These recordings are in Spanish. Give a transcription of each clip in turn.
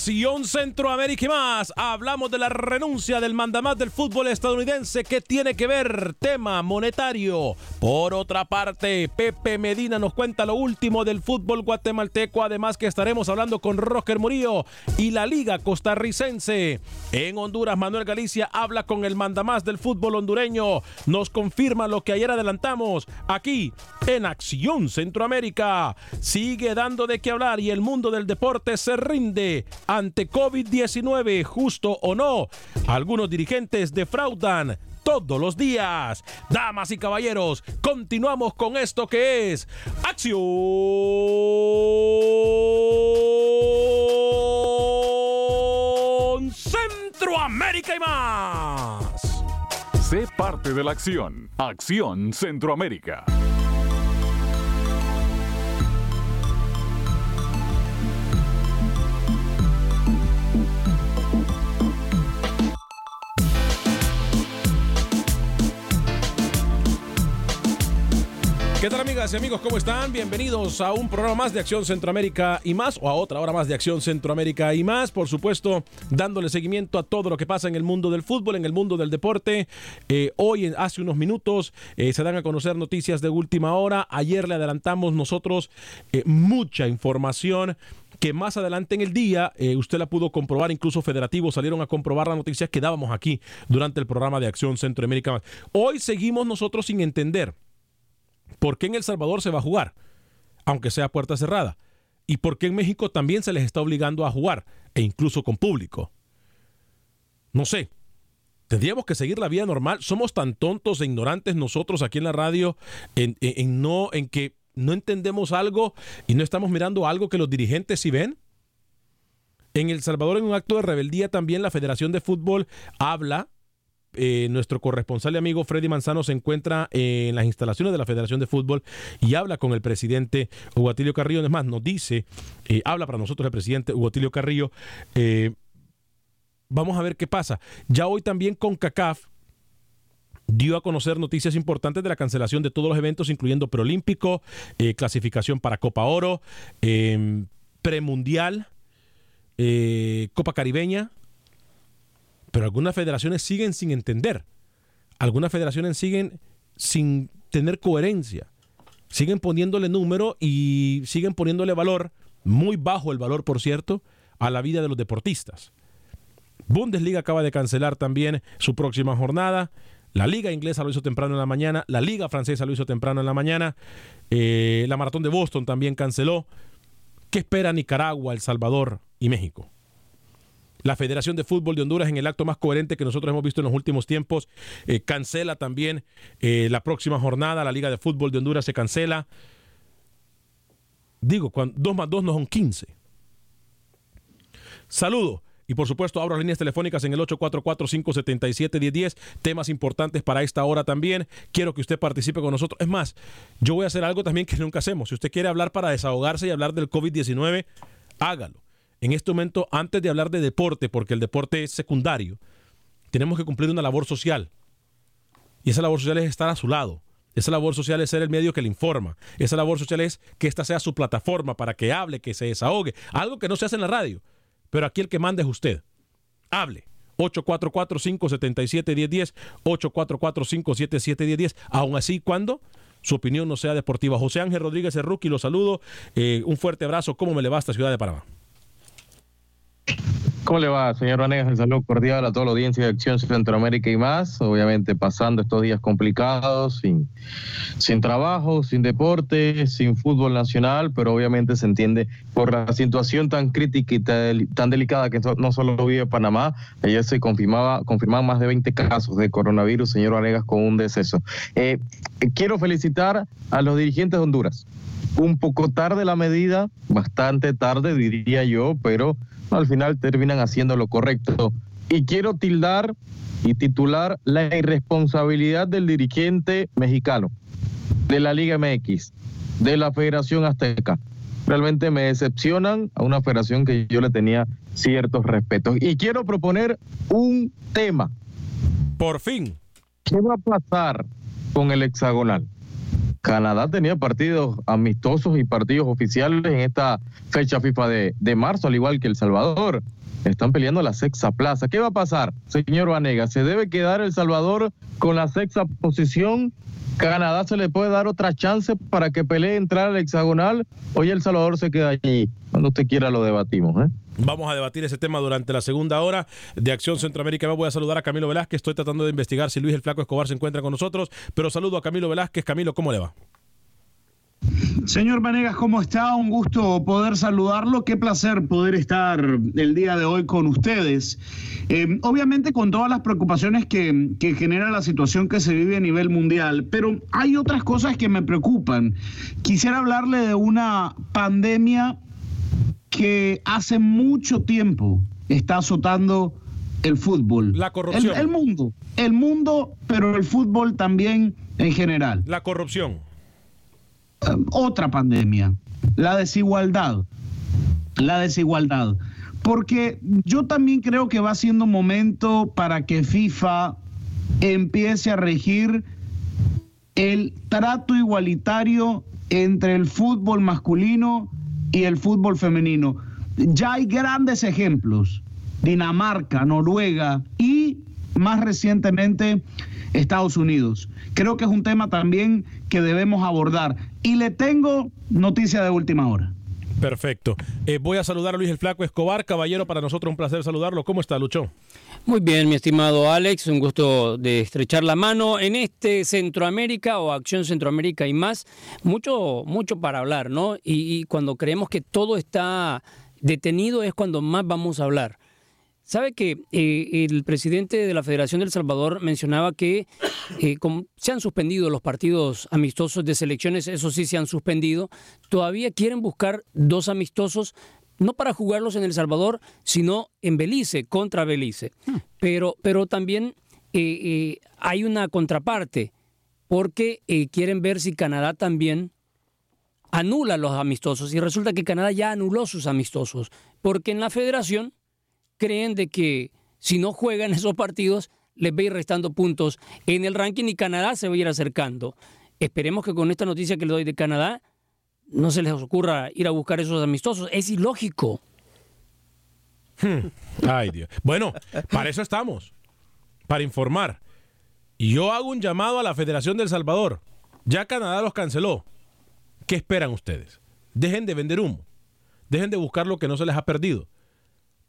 Acción Centroamérica y más, hablamos de la renuncia del mandamás del fútbol estadounidense que tiene que ver tema monetario. Por otra parte, Pepe Medina nos cuenta lo último del fútbol guatemalteco, además que estaremos hablando con Roger Murillo y la Liga Costarricense. En Honduras, Manuel Galicia habla con el mandamás del fútbol hondureño. Nos confirma lo que ayer adelantamos aquí en Acción Centroamérica. Sigue dando de qué hablar y el mundo del deporte se rinde ante COVID-19, justo o no. Algunos dirigentes defraudan todos los días. Damas y caballeros, continuamos con esto que es Acción Centroamérica y más. Sé parte de la acción. Acción Centroamérica. Tal amigas y amigos? ¿Cómo están? Bienvenidos a un programa más de Acción Centroamérica y más, o a otra hora más de Acción Centroamérica y más, por supuesto, dándole seguimiento a todo lo que pasa en el mundo del fútbol, en el mundo del deporte. Eh, hoy, hace unos minutos, eh, se dan a conocer noticias de última hora. Ayer le adelantamos nosotros eh, mucha información que más adelante en el día usted la pudo comprobar, incluso federativos salieron a comprobar las noticias que dábamos aquí durante el programa de Acción Centroamérica. Hoy seguimos nosotros sin entender por qué en El Salvador se va a jugar, aunque sea puerta cerrada, y por qué en México también se les está obligando a jugar, e incluso con público. No sé. Tendríamos que seguir la vía normal. Somos tan tontos e ignorantes nosotros aquí en la radio en, en- en no, en que no entendemos algo y no estamos mirando algo que los dirigentes sí ven. En El Salvador, en un acto de rebeldía, también la Federación de Fútbol habla. Eh, nuestro corresponsal y amigo Freddy Manzano se encuentra en las instalaciones de la Federación de Fútbol y habla con el presidente Hugo Carrillo. Es más, nos dice, eh, habla para nosotros el presidente Hugo Carrillo. eh, vamos a ver qué pasa. Ya hoy también con CACAF dio a conocer noticias importantes de la cancelación de todos los eventos, incluyendo preolímpico, clasificación para Copa Oro, eh, premundial, Copa Caribeña. Pero algunas federaciones siguen sin entender. Algunas federaciones siguen sin tener coherencia. Siguen poniéndole número y siguen poniéndole valor, muy bajo el valor, por cierto, a la vida de los deportistas. Bundesliga acaba de cancelar también su próxima jornada. La liga inglesa lo hizo temprano en la mañana, la liga francesa lo hizo temprano en la mañana, eh, la maratón de Boston también canceló. ¿Qué espera Nicaragua, El Salvador y México? La Federación de Fútbol de Honduras, en el acto más coherente que nosotros hemos visto en los últimos tiempos, eh, cancela también eh, la próxima jornada. La Liga de Fútbol de Honduras se cancela. Digo, cuando, 2 más 2 no son 15. Saludo. Y por supuesto, abro líneas telefónicas en el 844-577-1010. Temas importantes para esta hora también. Quiero que usted participe con nosotros. Es más, yo voy a hacer algo también que nunca hacemos. Si usted quiere hablar para desahogarse y hablar del COVID-19, hágalo. En este momento, antes de hablar de deporte, porque el deporte es secundario, tenemos que cumplir una labor social. Y esa labor social es estar a su lado. Esa labor social es ser el medio que le informa. Esa labor social es que esta sea su plataforma para que hable, que se desahogue. Algo que no se hace en la radio. Pero aquí el que manda es usted. Hable. 844-577-1010, 844-577-1010. Aún así, cuando su opinión no sea deportiva. José Ángel Rodríguez Erruqui, lo saludo. Eh, un fuerte abrazo. ¿Cómo me le va a esta ciudad de Panamá? ¿Cómo le va, señor Vanegas? Un saludo cordial a toda la audiencia de Acción Centroamérica y más. Obviamente pasando estos días complicados, sin, sin trabajo, sin deporte, sin fútbol nacional, pero obviamente se entiende por la situación tan crítica y tan, delicada que no solo vive Panamá. Ayer se confirmaba confirmaban más de 20 casos de coronavirus, señor Vanegas, con un deceso. Eh, quiero felicitar a los dirigentes de Honduras. Un poco tarde la medida, bastante tarde diría yo, pero al final terminan haciendo lo correcto. Y quiero tildar y titular la irresponsabilidad del dirigente mexicano, de la Liga MX, de la Federación Azteca. Realmente me decepcionan a una federación que yo le tenía ciertos respetos. Y quiero proponer un tema. Por fin. ¿Qué va a pasar con el hexagonal? Canadá tenía partidos amistosos y partidos oficiales en esta fecha FIFA de, de marzo, al igual que El Salvador. Están peleando la sexta plaza. ¿Qué va a pasar, señor Vanega? ¿Se debe quedar El Salvador con la sexta posición? ¿Canadá se le puede dar otra chance para que pelee entrar al hexagonal? Hoy El Salvador se queda allí. Cuando usted quiera lo debatimos. ¿eh? Vamos a debatir ese tema durante la segunda hora de Acción Centroamérica. Voy a saludar a Camilo Velázquez. Estoy tratando de investigar si Luis el Flaco Escobar se encuentra con nosotros, pero saludo a Camilo Velázquez. Camilo, ¿cómo le va? Señor Vanegas, ¿cómo está? Un gusto poder saludarlo. Qué placer poder estar el día de hoy con ustedes. Eh, obviamente con todas las preocupaciones que, que, genera la situación que se vive a nivel mundial, pero hay otras cosas que me preocupan. Quisiera hablarle de una pandemia que hace mucho tiempo está azotando el fútbol. La corrupción. El, el mundo. El mundo, pero el fútbol también en general. La corrupción. Um, otra pandemia, la desigualdad. La desigualdad. Porque yo también creo que va siendo momento para que FIFA empiece a regir el trato igualitario entre el fútbol masculino y el fútbol femenino. Ya hay grandes ejemplos. Dinamarca, Noruega y más recientemente Estados Unidos. Creo que es un tema también que debemos abordar. Y le tengo noticia de última hora. Perfecto. Eh, voy a saludar a Luis el Flaco Escobar. Caballero, para nosotros un placer saludarlo. ¿Cómo está, Lucho? Muy bien, mi estimado Alex. Un gusto de estrechar la mano en este Centroamérica o Acción Centroamérica y más. Mucho, mucho para hablar, ¿no? Y, y cuando creemos que todo está detenido es cuando más vamos a hablar. Sabe que eh, el presidente de la Federación del Salvador mencionaba que eh, se han suspendido los partidos amistosos de selecciones, eso sí se han suspendido. Todavía quieren buscar dos amistosos, no para jugarlos en El Salvador, sino en Belice, contra Belice. Pero, pero también eh, hay una contraparte, porque quieren ver si Canadá también anula los amistosos. Y resulta que Canadá ya anuló sus amistosos, porque en la federación creen de que si no juegan esos partidos, les va a ir restando puntos en el ranking y Canadá se va a ir acercando. Esperemos que con esta noticia que le doy de Canadá no se les ocurra ir a buscar esos amistosos. Es ilógico. Hmm. Ay, Dios. Bueno, para eso estamos. Para informar. Yo hago un llamado a la Federación del Salvador. Ya Canadá los canceló. ¿Qué esperan ustedes? Dejen de vender humo. Dejen de buscar lo que no se les ha perdido.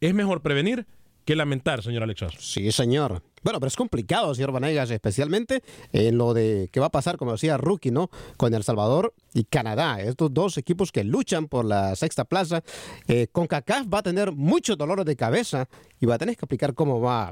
Es mejor prevenir que lamentar, señor Alexas. Sí, señor. Bueno, pero es complicado, señor Vanegas, especialmente en lo de qué va a pasar, como decía Rookie, ¿no? Con El Salvador y Canadá. Estos dos equipos que luchan por la sexta plaza. Eh, con CACAF va a tener muchos dolores de cabeza y va a tener que explicar cómo va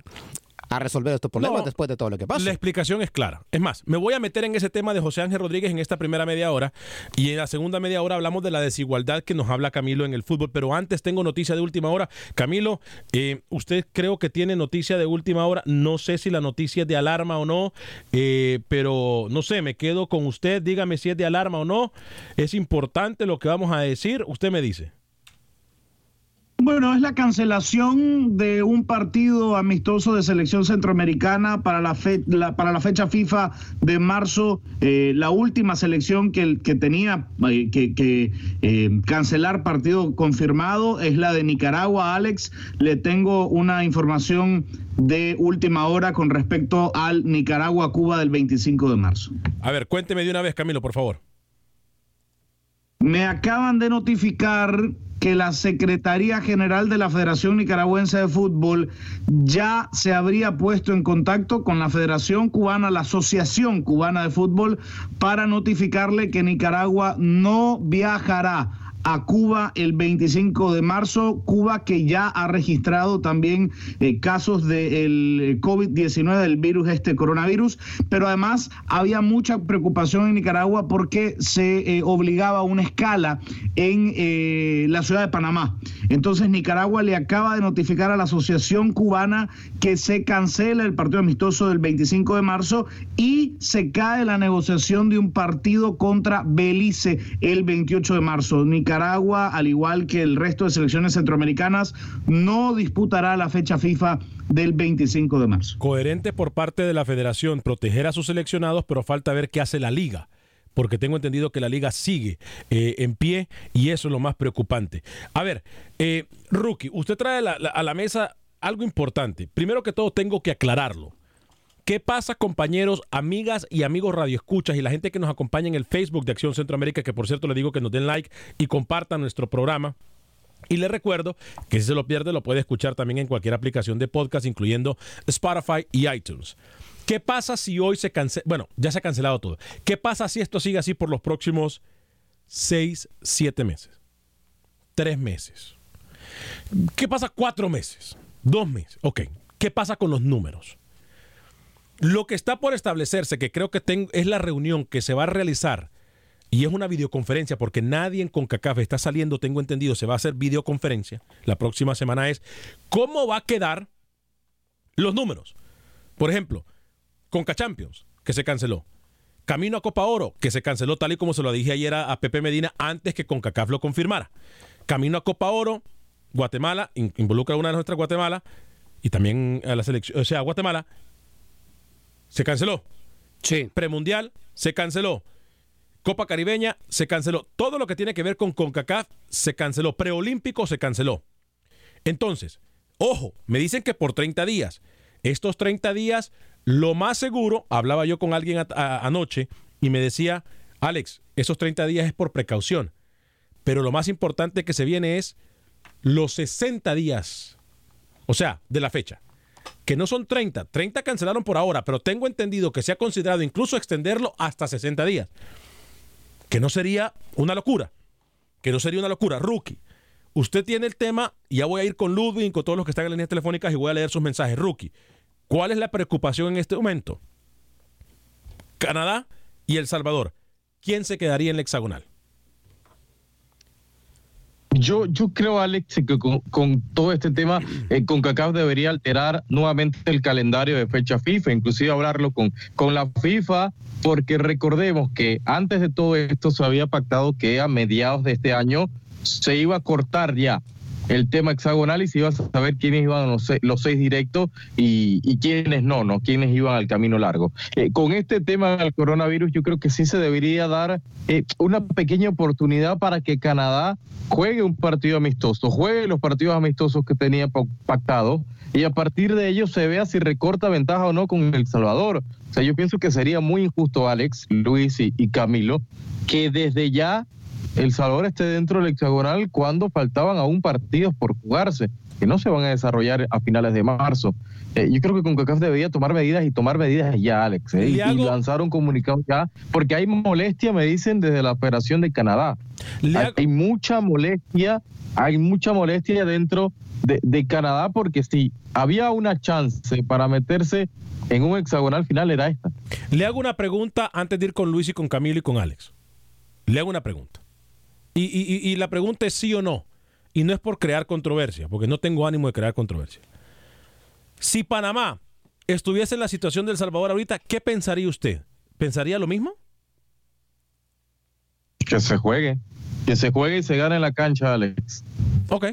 a resolver estos problemas después de todo lo que pasa. La explicación es clara. Es más, me voy a meter en ese tema de José Ángel Rodríguez en esta primera media hora y en la segunda media hora hablamos de la desigualdad que nos habla Camilo en el fútbol, pero antes tengo noticia de última hora. Camilo, eh, usted creo que tiene noticia de última hora, no sé si la noticia es de alarma o no, eh, pero no sé, me quedo con usted, dígame si es de alarma o no. Es importante lo que vamos a decir, usted me dice. Bueno, es la cancelación de un partido amistoso de selección centroamericana para la, para la fecha FIFA de marzo, eh, la última selección que, que tenía eh, que, eh, cancelar partido confirmado es la de Nicaragua. Alex, le tengo una información de última hora con respecto al Nicaragua-Cuba del 25 de marzo. A ver, cuénteme de una vez, Camilo, por favor. Me acaban de notificar que la Secretaría General de la Federación Nicaragüense de Fútbol ya se habría puesto en contacto con la Federación Cubana, la Asociación Cubana de Fútbol, para notificarle que Nicaragua no viajará a Cuba el 25 de marzo, Cuba que ya ha registrado también eh, casos del eh, COVID-19, del virus, este coronavirus, pero además había mucha preocupación en Nicaragua porque se eh, obligaba a una escala en la ciudad de Panamá. Entonces Nicaragua le acaba de notificar a la Asociación Cubana que se cancela el partido amistoso del 25 de marzo y se cae la negociación de un partido contra Belice el 28 de marzo. Nicaragua, al igual que el resto de selecciones centroamericanas, no disputará la fecha FIFA del 25 de marzo. Coherente por parte de la federación proteger a sus seleccionados, pero falta ver qué hace la liga porque tengo entendido que la liga sigue eh, en pie y eso es lo más preocupante. A ver, eh, Rookie, usted trae a la mesa algo importante. Primero que todo, tengo que aclararlo. ¿Qué pasa, compañeros, amigas y amigos radioescuchas y la gente que nos acompaña en el Facebook de Acción Centroamérica, que por cierto le digo que nos den like y compartan nuestro programa? Y le recuerdo que si se lo pierde lo puede escuchar también en cualquier aplicación de podcast, incluyendo Spotify y iTunes. ¿Qué pasa si hoy se cancela? Bueno, ya se ha cancelado todo. ¿Qué pasa si esto sigue así por los próximos seis, siete meses? Tres meses. ¿Qué pasa cuatro meses? Dos meses. Ok. ¿Qué pasa con los números? Lo que está por establecerse, que creo que es la reunión que se va a realizar, y es una videoconferencia, porque nadie en CONCACAF está saliendo, tengo entendido, se va a hacer videoconferencia. La próxima semana es cómo va a quedar los números. Por ejemplo, Conca Champions, que se canceló. Camino a Copa Oro, que se canceló tal y como se lo dije ayer a, Pepe Medina antes que CONCACAF lo confirmara. Camino a Copa Oro, Guatemala, involucra a una de nuestras Guatemala, y también a la selección, o sea, Guatemala, se canceló. Sí. Premundial, se canceló. Copa Caribeña, se canceló. Todo lo que tiene que ver con CONCACAF, se canceló. Preolímpico, se canceló. Entonces, ojo, me dicen que por 30 días. Estos 30 días, lo más seguro, hablaba yo con alguien anoche y me decía, Alex, esos 30 días es por precaución. Pero lo más importante que se viene es los 60 días. O sea, de la fecha que no son 30, 30 cancelaron por ahora, pero tengo entendido que se ha considerado incluso extenderlo hasta 60 días. Que no sería una locura, que no sería una locura. Rookie, usted tiene el tema, y ya voy a ir con Ludwig, con todos los que están en las líneas telefónicas y voy a leer sus mensajes. Rookie, ¿cuál es la preocupación en este momento? Canadá y El Salvador. ¿Quién se quedaría en la hexagonal? Yo, yo creo, Alex, que con, todo este tema, eh, CONCACAF debería alterar nuevamente el calendario de fecha FIFA, inclusive hablarlo con, con la FIFA, porque recordemos que antes de todo esto se había pactado que a mediados de este año se iba a cortar ya el tema hexagonal y se iba a saber quiénes iban los seis, los seis directos y, y, quiénes no, ¿no? Quiénes iban al camino largo. Eh, con este tema del coronavirus, yo creo que sí se debería dar eh, una pequeña oportunidad para que Canadá juegue un partido amistoso, juegue los partidos amistosos que tenía pactado y a partir de ello se vea si recorta ventaja o no con El Salvador. O sea, yo pienso que sería muy injusto, Alex, Luis y Camilo, que desde ya el Salvador esté dentro del hexagonal cuando faltaban aún partidos por jugarse. que no se van a desarrollar a finales de marzo. Eh, yo creo que CONCACAF debería tomar medidas y tomar medidas ya, Alex, ¿eh? y, y lanzar un comunicado ya, porque hay molestia, me dicen, desde la Operación de Canadá. Hay, hay mucha molestia, hay mucha molestia dentro de, de Canadá, porque si había una chance para meterse en un hexagonal final era esta. Le hago una pregunta antes de ir con Luis y con Camilo y con Alex. Le hago una pregunta. Y, y, y, la pregunta es sí o no. Y no es por crear controversia, porque no tengo ánimo de crear controversia. Si Panamá estuviese en la situación del Salvador ahorita, ¿qué pensaría usted? ¿Pensaría lo mismo? Que se juegue. Que se juegue y se gane en la cancha, Alex. Ok.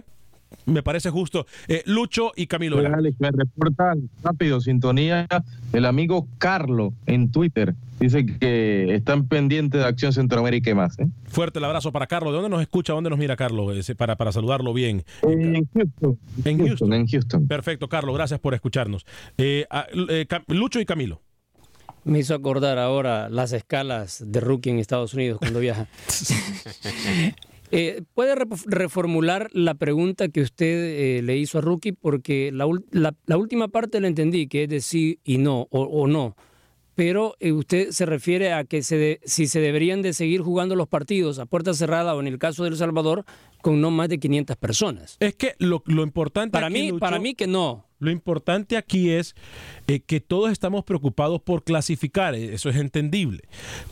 Me parece justo. Eh, Lucho y Camilo. Alex, me reporta rápido, sintonía, el amigo Carlo en Twitter. Dice que están pendientes de Acción Centroamérica y más. ¿eh? Fuerte el abrazo para Carlos. ¿De dónde nos escucha? ¿Dónde nos mira Carlos? para, para saludarlo bien. En Houston. En Houston. En Houston. Perfecto, Carlos. Gracias por escucharnos. Eh, eh, Lucho y Camilo. Me hizo acordar ahora las escalas de rookie en Estados Unidos cuando viaja. Eh, ¿Puede reformular la pregunta que usted eh, le hizo a Rookie? Porque la, la, la, última parte la entendí, que es de sí y no, o, o no. Pero eh, usted se refiere a que se de, si se deberían de seguir jugando los partidos a puerta cerrada o en el caso de El Salvador con no más de 500 personas. Es que lo, lo importante para aquí, mí, Lucho, para mí que no. Lo importante aquí es eh, que todos estamos preocupados por clasificar, eso es entendible.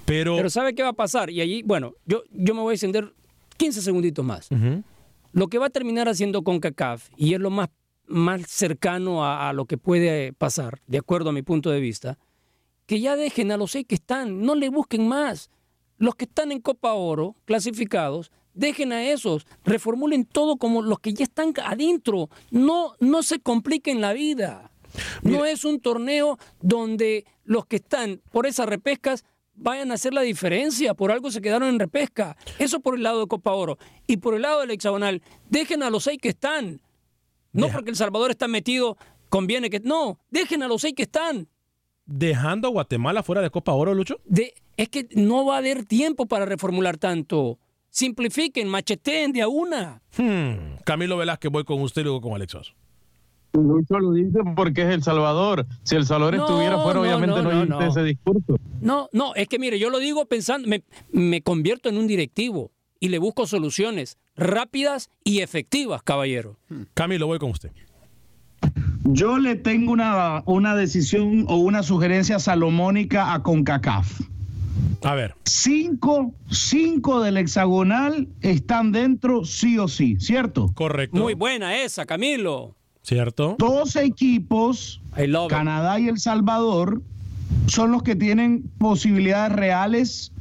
Pero, pero ¿sabe qué va a pasar? Y allí, bueno, yo, yo me voy a encender 15 segunditos más. Uh -huh. Lo que va a terminar haciendo con CACAF, y es lo más, más cercano a, a, lo que puede pasar, de acuerdo a mi punto de vista, que ya dejen a los seis que están, no le busquen más. Los que están en Copa Oro, clasificados, dejen a esos, reformulen todo como los que ya están adentro, no, no se compliquen la vida. Mira. No es un torneo donde los que están por esas repescas vayan a hacer la diferencia, por algo se quedaron en repesca. Eso por el lado de Copa Oro. Y por el lado del hexagonal, dejen a los seis que están. No Deja. porque El Salvador está metido, conviene que... No, dejen a los seis que están. ¿Dejando a Guatemala fuera de Copa Oro, Lucho? De, es que no va a haber tiempo para reformular tanto. Simplifiquen, macheteen de a una. Hmm. Camilo Velázquez, voy con usted y luego con Alex Oso. Lucho lo dice porque es El Salvador. Si El Salvador no, estuviera fuera, no, obviamente no, no, no ese discurso. No, no, es que mire, yo lo digo pensando, me, me, convierto en un directivo y le busco soluciones rápidas y efectivas, caballero. Camilo, voy con usted. Yo le tengo una, una decisión o una sugerencia salomónica a CONCACAF. A ver. Cinco, cinco del hexagonal están dentro sí o sí, ¿cierto? Correcto. Muy buena esa, Camilo. ¿Cierto? Dos equipos, Canadá y El Salvador, son los que tienen posibilidades reales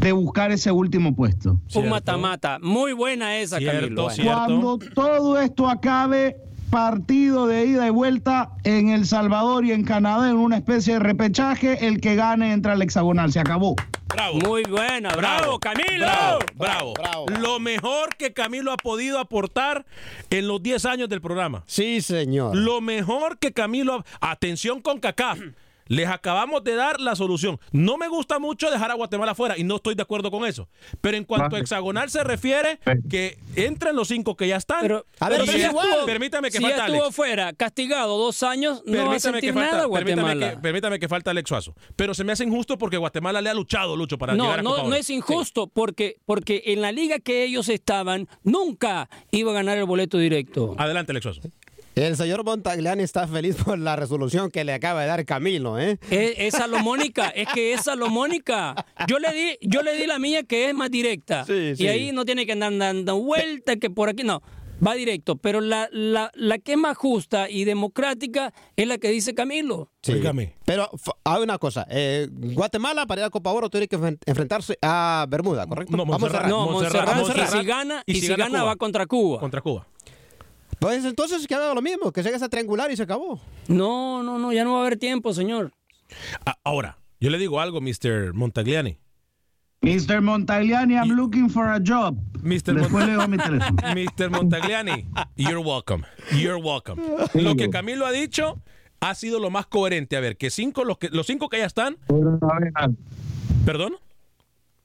de buscar ese último puesto. Un mata-mata. Muy buena esa, cierto, Camilo. Cierto. Cuando todo esto acabe, partido de ida y vuelta en El Salvador y en Canadá en una especie de repechaje, el que gane entra al hexagonal. Se acabó. Bravo. Muy buena, bravo, bravo Camilo. Bravo, bravo, bravo, Lo mejor que Camilo ha podido aportar en los 10 años del programa. Sí, señor. Lo mejor que Camilo... Atención con CACAF. Les acabamos de dar la solución. No me gusta mucho dejar a Guatemala fuera y no estoy de acuerdo con eso. Pero en cuanto a hexagonal se refiere, que entren los cinco que ya están. Pero, a ver, si igual. Permítame que si falta ya estuvo Alex. fuera, castigado dos años, no va a sentir que falta, nada Guatemala. Permítame que, permítame que, falta Alex Suazo. Pero se me hace injusto porque Guatemala le ha luchado, Lucho, para no, llegar a no, Copa no es injusto sí. porque, porque en la liga que ellos estaban, nunca iba a ganar el boleto directo. Adelante, Alex Suazo. El señor Montagliani está feliz por la resolución que le acaba de dar Camilo, ¿eh? Es, es salomónica, es que es salomónica. Yo le di, yo le di la mía que es más directa. Sí, sí. Y ahí no tiene que andar dando vueltas, que por aquí no. Va directo, pero la, la, la, que es más justa y democrática es la que dice Camilo. Sí. Dígame. Pero hay una cosa, eh, Guatemala para ir a Copa Oro tiene que enfrentarse a Bermuda, ¿correcto? No, Montserrat. No, Montserrat, Montserrat, y si gana, y si, si gana, gana va contra Cuba. Contra Cuba. Pues entonces que haga lo mismo, que se haga esa triangular y se acabó. No, no, no, ya no va a haber tiempo, señor. Ahora, yo le digo algo, Mr. Montagliani. Mr. Montagliani, I'm looking for a job. Mr. Después le doy mi teléfono. Mr. Montagliani, you're welcome. You're welcome. Lo que Camilo ha dicho ha sido lo más coherente. A ver, que cinco, los, que, los cinco que ya están. ¿Perdón?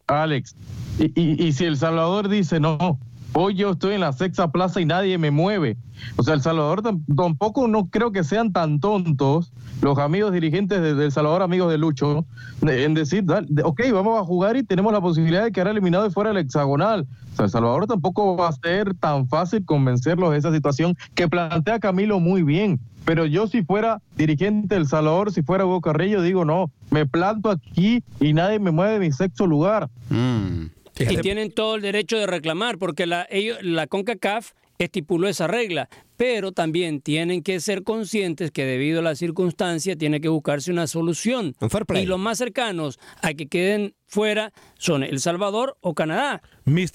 Alex, y, y, y si El Salvador dice no, Hoy yo estoy en la sexta plaza y nadie me mueve. O sea, El Salvador tampoco no creo que sean tan tontos los amigos dirigentes de, El Salvador, amigos de Lucho, en decir, ok, vamos a jugar y tenemos la posibilidad de quedar eliminado de fuera del hexagonal. O sea, El Salvador tampoco va a ser tan fácil convencerlos de esa situación que plantea Camilo muy bien. Pero yo si fuera dirigente del Salvador, si fuera Hugo Carrillo, digo, no, me planto aquí y nadie me mueve de mi sexto lugar. Mm. Y tienen todo el derecho de reclamar, porque la, ellos, la CONCACAF estipuló esa regla, pero también tienen que ser conscientes que debido a la circunstancia tiene que buscarse una solución. Y los más cercanos a que queden fuera son El Salvador o Canadá.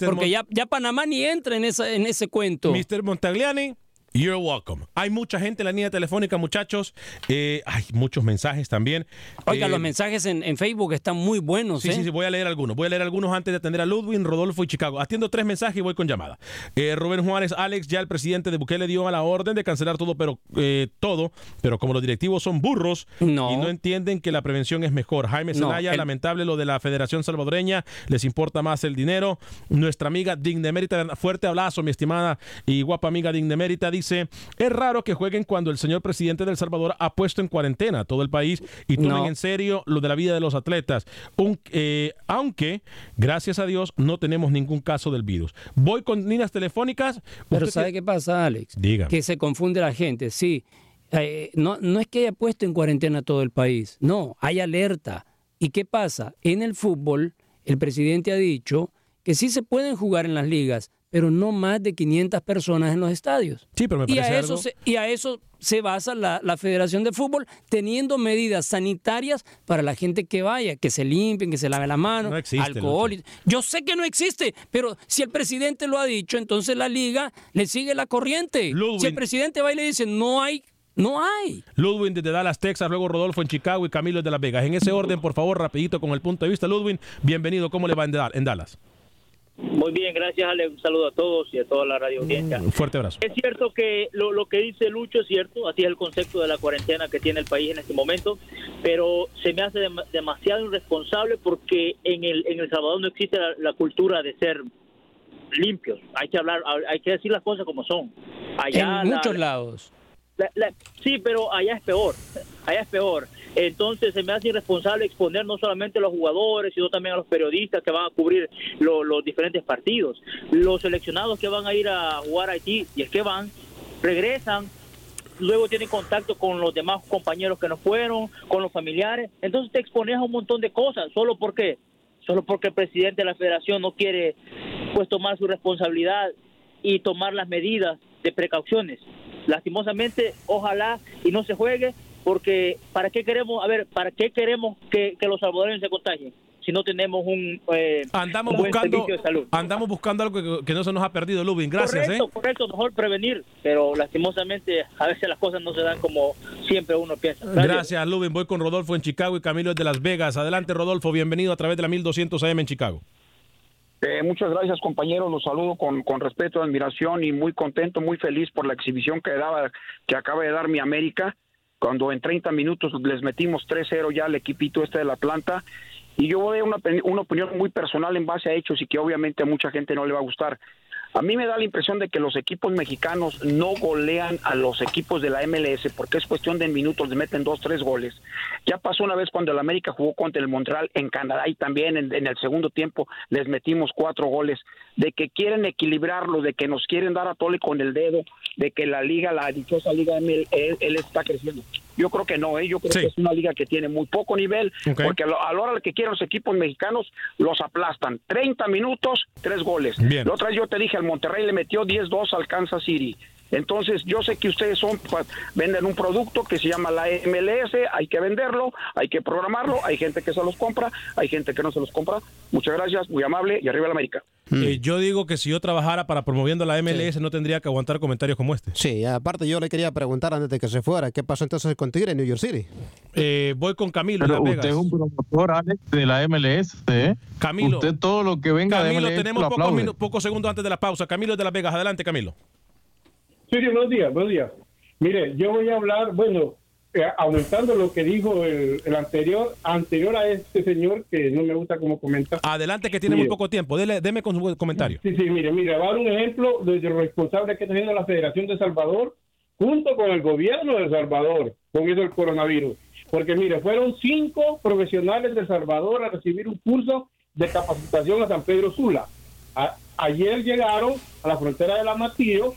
porque ya, ya Panamá ni entra en, esa, en ese cuento. Mr. Montagliani, You're welcome. Hay mucha gente en la línea telefónica, muchachos. Eh, hay muchos mensajes también. Oiga, Eh, los mensajes en, en Facebook están muy buenos. Sí, ¿eh? sí, sí, voy a leer algunos. Voy a leer algunos antes de atender a Ludwig, Rodolfo y Chicago. Atiendo tres mensajes y voy con llamada. Eh, Rubén Juárez, Alex, ya el presidente de Bukele dio a la orden de cancelar todo, pero eh, todo, pero como los directivos son burros y no entienden que la prevención es mejor. Jaime No, Zelaya, el- lamentable lo de la Federación Salvadoreña, les importa más el dinero. Nuestra amiga Dignemérita, fuerte abrazo, mi estimada y guapa amiga Dignemérita, dice, es raro que jueguen cuando el señor presidente del Salvador ha puesto en cuarentena todo el país y tomen No. en serio lo de la vida de los atletas. Un- eh, aunque, gracias a Dios, no tenemos ningún caso del virus. Voy con líneas telefónicas. Pero ¿sabe qué pasa, Alex? Dígame. Que se confunde la gente, sí. Eh, no, no es que haya puesto en cuarentena todo el país, no, hay alerta. ¿Y qué pasa? En el fútbol, el presidente ha dicho que sí se pueden jugar en las ligas, pero no más de 500 personas en los estadios. Sí, pero me y, parece a eso se, y a eso se basa la, la Federación de Fútbol, teniendo medidas sanitarias para la gente que vaya, que se limpien, que se lave la mano, No existe, alcohol. y- Yo sé que no existe, pero si el presidente lo ha dicho, entonces la liga le sigue la corriente. Si el presidente va y le dice, no hay, no hay. Ludwig desde Dallas, Texas, luego Rodolfo en Chicago y Camilo de Las Vegas. En ese orden, por favor, rapidito con el punto de vista. Ludwig, bienvenido. ¿Cómo le va en Dallas? Muy bien, gracias Ale. Un saludo a todos y a toda la radio audiencia. Un fuerte abrazo. Es cierto que lo, lo que dice Lucho es cierto, así es el concepto de la cuarentena que tiene el país en este momento, pero se me hace dem- demasiado irresponsable porque en el, en El Salvador no existe la, la cultura de ser limpios. Hay que hablar, hay que decir las cosas como son. Allá en la- muchos lados. La- la- sí, pero allá es peor. Allá es peor. Entonces se me hace irresponsable exponer no solamente a los jugadores, sino también a los periodistas que van a cubrir lo- los diferentes partidos. Los seleccionados que van a ir a jugar a Haití, y es que van, regresan, luego tienen contacto con los demás compañeros que no fueron, con los familiares. Entonces te expones a un montón de cosas. ¿Solo porque Solo porque el presidente de la federación no quiere pues tomar su responsabilidad y tomar las medidas de precauciones. Lastimosamente, ojalá y no se juegue, porque ¿para qué queremos, a ver, para qué queremos que, que los salvadoreños se contagien? Si no tenemos un, eh, Andamos un buen buscando, servicio de salud. andamos buscando algo que, que no se nos ha perdido, Lubin. Gracias, correcto, ¿eh? correcto, mejor prevenir, pero lastimosamente a veces las cosas no se dan como siempre uno piensa. Gracias, Lubin. Voy con Rodolfo en Chicago y Camilo es de Las Vegas. Adelante, Rodolfo. Bienvenido a través de la 1200 AM en Chicago. Eh, muchas gracias, compañeros. Los saludo con, con respeto, admiración y muy contento, muy feliz por la exhibición que, daba, que acaba de dar mi América. Cuando en 30 minutos les metimos 3-0 ya al equipito este del Atlanta. Y yo voy a una, una opinión muy personal en base a hechos y que obviamente a mucha gente no le va a gustar. A mí me da la impresión de que los equipos mexicanos no golean a los equipos de la MLS porque es cuestión de minutos, le meten dos, tres goles. Ya pasó una vez cuando el América jugó contra el Montreal en Canadá y también en, el segundo tiempo les metimos cuatro goles. De que quieren equilibrarlo, de que nos quieren dar a tole con el dedo, de que la liga, la dichosa liga ML, él, él está creciendo. Yo creo que no, ¿eh? yo creo que es una liga que tiene muy poco nivel, porque a la hora que quieren los equipos mexicanos, los aplastan. 30 minutos, tres goles. Bien. La otra vez yo te dije, al Monterrey le metió 10-2 al Kansas City. Entonces, yo sé que ustedes son pa- venden un producto que se llama la MLS, hay que venderlo, hay que programarlo, hay gente que se los compra, hay gente que no se los compra. Muchas gracias, muy amable y arriba la América. Eh, yo digo que si yo trabajara para promoviendo la MLS no tendría que aguantar comentarios como este. Sí, aparte yo le quería preguntar antes de que se fuera, ¿qué pasó entonces con Tigre en New York City? Eh, voy con Camilo Pero en Las usted es un promotor, Alex, de la MLS. ¿eh? Camilo. Usted todo lo que venga Camilo, de MLS tenemos lo pocos, pocos segundos antes de la pausa. Camilo es de Las Vegas. Adelante, Camilo. Sí, buenos días, buenos días. Mire, yo voy a hablar, bueno, eh, aumentando lo que dijo el, el anterior, anterior a este señor que no me gusta como comenta. Adelante, que tiene muy poco tiempo. Dele, deme con su comentario. Sí, sí, mire, mire, va a dar un ejemplo de lo responsable que está haciendo la Federación de Salvador junto con el gobierno de El Salvador con eso del coronavirus. Porque mire, fueron cinco profesionales de El Salvador a recibir un curso de capacitación a San Pedro Sula. A- ayer llegaron a la frontera de la Matillo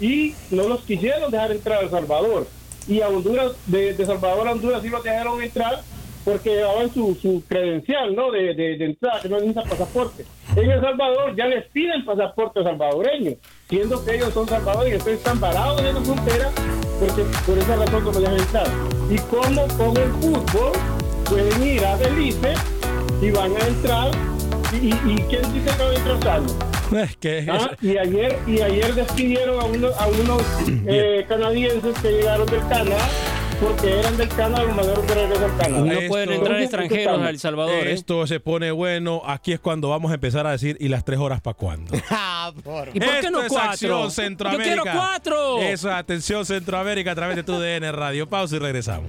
y no los quisieron dejar entrar a El Salvador. Y a Honduras, de, de Salvador a Honduras sí los dejaron entrar porque llevaban su, su credencial ¿no? de, de, entrada, que no necesitan pasaporte. En El Salvador ya les piden pasaporte salvadoreño, siendo que ellos son salvadoreños, entonces están parados en la frontera porque por esa razón no dejan entrar. Y como con el fútbol pueden ir a Belice y van a entrar, y, quién dice que van a entrar sanos? Es que Ah, y ayer y ayer despidieron a unos, a unos eh, canadienses que llegaron del Canadá porque eran del Canadá los mandaron de regreso al Canadá. No pueden entrar extranjeros a El Salvador. ¿eh? Esto se pone bueno. Aquí es cuando vamos a empezar a decir, ¿y las tres horas para cuándo? ¿Y por qué Esto no es cuatro? Acción Yo Centroamérica. quiero cuatro. Eso es Atención Centroamérica a través de tu DN Radio. Pausa y regresamos.